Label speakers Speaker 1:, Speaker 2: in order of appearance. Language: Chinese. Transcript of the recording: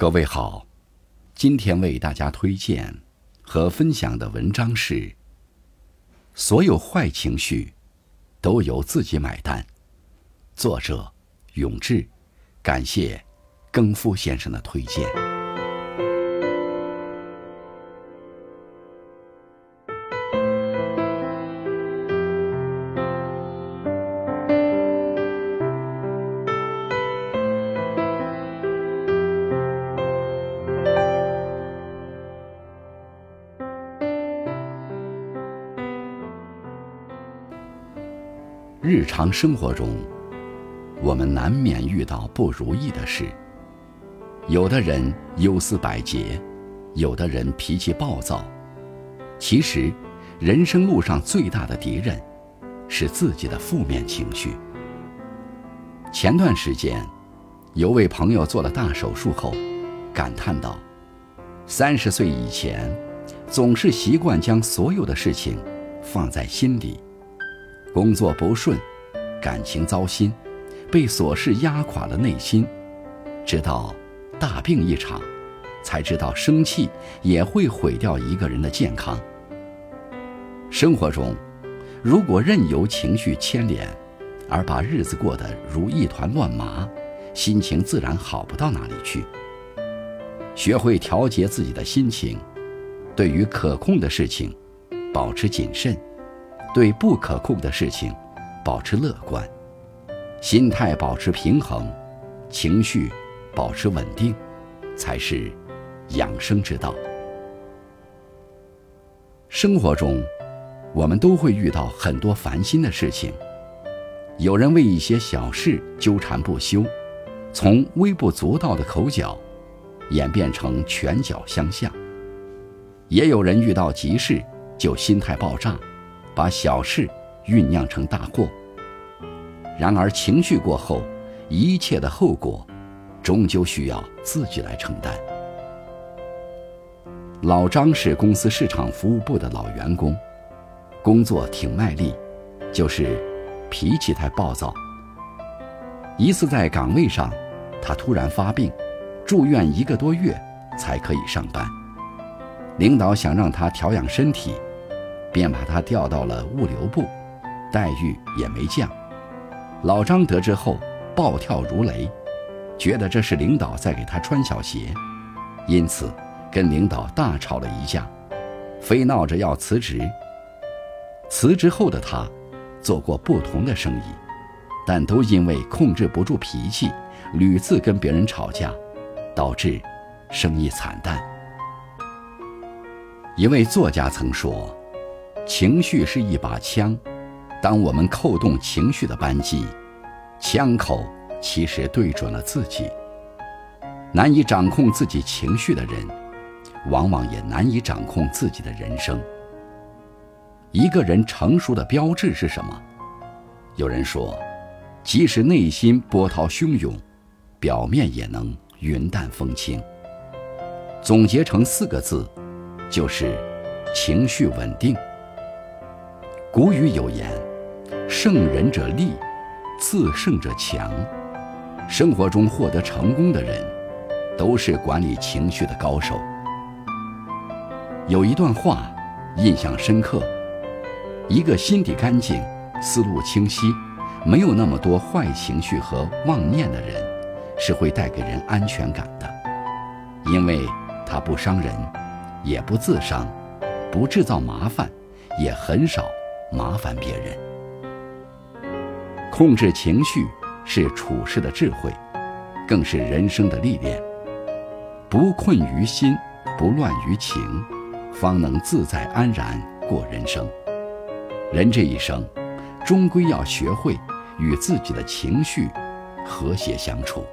Speaker 1: 各位好，今天为大家推荐和分享的文章是：所有坏情绪都由自己买单。作者：永志，感谢更夫先生的推荐。日常生活中，我们难免遇到不如意的事。有的人忧思百结，有的人脾气暴躁。其实，人生路上最大的敌人，是自己的负面情绪。前段时间，有位朋友做了大手术后，感叹道：“三十岁以前，总是习惯将所有的事情放在心里。”工作不顺，感情糟心，被琐事压垮了内心，直到大病一场，才知道生气也会毁掉一个人的健康。生活中，如果任由情绪牵连，而把日子过得如一团乱麻，心情自然好不到哪里去。学会调节自己的心情，对于可控的事情，保持谨慎。对不可控的事情，保持乐观，心态保持平衡，情绪保持稳定，才是养生之道。生活中，我们都会遇到很多烦心的事情，有人为一些小事纠缠不休，从微不足道的口角，演变成拳脚相向；也有人遇到急事就心态爆炸。把小事酝酿成大祸。然而情绪过后，一切的后果，终究需要自己来承担。老张是公司市场服务部的老员工，工作挺卖力，就是脾气太暴躁。一次在岗位上，他突然发病，住院一个多月才可以上班。领导想让他调养身体。便把他调到了物流部，待遇也没降。老张得知后暴跳如雷，觉得这是领导在给他穿小鞋，因此跟领导大吵了一架，非闹着要辞职。辞职后的他，做过不同的生意，但都因为控制不住脾气，屡次跟别人吵架，导致生意惨淡。一位作家曾说。情绪是一把枪，当我们扣动情绪的扳机，枪口其实对准了自己。难以掌控自己情绪的人，往往也难以掌控自己的人生。一个人成熟的标志是什么？有人说，即使内心波涛汹涌，表面也能云淡风轻。总结成四个字，就是情绪稳定。古语有言：“胜人者力，自胜者强。”生活中获得成功的人，都是管理情绪的高手。有一段话印象深刻：一个心底干净、思路清晰、没有那么多坏情绪和妄念的人，是会带给人安全感的，因为他不伤人，也不自伤，不制造麻烦，也很少。麻烦别人，控制情绪是处事的智慧，更是人生的历练。不困于心，不乱于情，方能自在安然过人生。人这一生，终归要学会与自己的情绪和谐相处。